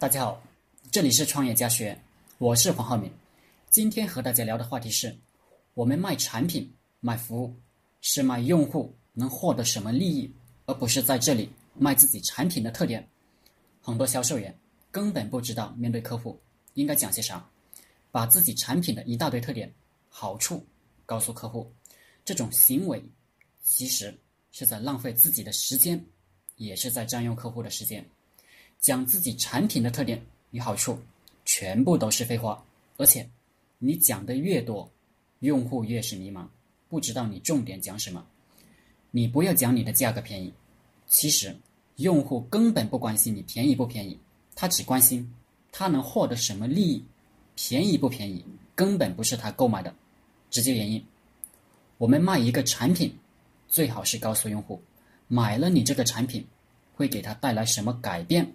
大家好，这里是创业家学，我是黄浩明。今天和大家聊的话题是：我们卖产品、卖服务，是卖用户能获得什么利益，而不是在这里卖自己产品的特点。很多销售员根本不知道面对客户应该讲些啥，把自己产品的一大堆特点、好处告诉客户，这种行为其实是在浪费自己的时间，也是在占用客户的时间。讲自己产品的特点与好处，全部都是废话。而且，你讲的越多，用户越是迷茫，不知道你重点讲什么。你不要讲你的价格便宜，其实用户根本不关心你便宜不便宜，他只关心他能获得什么利益。便宜不便宜，根本不是他购买的直接原因。我们卖一个产品，最好是告诉用户，买了你这个产品，会给他带来什么改变。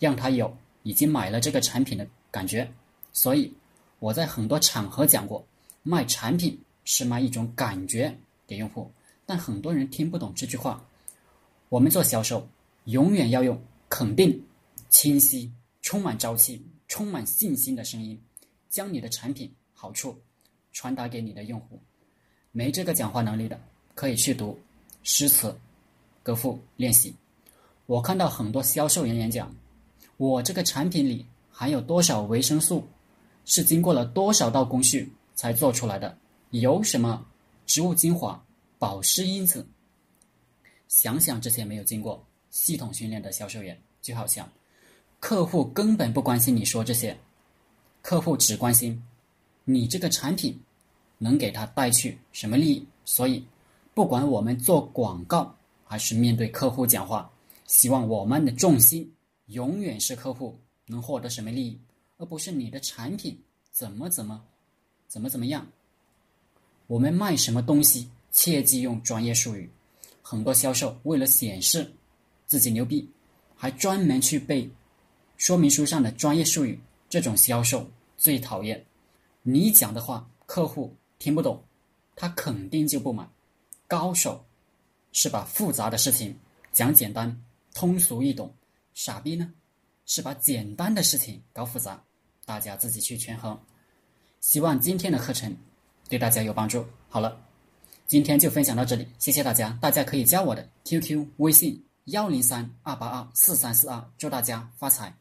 让他有已经买了这个产品的感觉，所以我在很多场合讲过，卖产品是卖一种感觉给用户，但很多人听不懂这句话。我们做销售，永远要用肯定、清晰、充满朝气、充满信心的声音，将你的产品好处传达给你的用户。没这个讲话能力的，可以去读诗词歌赋练习。我看到很多销售人员讲。我这个产品里含有多少维生素，是经过了多少道工序才做出来的？有什么植物精华、保湿因子？想想这些没有经过系统训练的销售员，就好像客户根本不关心你说这些，客户只关心你这个产品能给他带去什么利益。所以，不管我们做广告还是面对客户讲话，希望我们的重心。永远是客户能获得什么利益，而不是你的产品怎么怎么，怎么怎么样。我们卖什么东西，切忌用专业术语。很多销售为了显示自己牛逼，还专门去背说明书上的专业术语。这种销售最讨厌。你讲的话客户听不懂，他肯定就不买。高手是把复杂的事情讲简单、通俗易懂。傻逼呢，是把简单的事情搞复杂，大家自己去权衡。希望今天的课程对大家有帮助。好了，今天就分享到这里，谢谢大家。大家可以加我的 QQ 微信幺零三二八二四三四二，祝大家发财。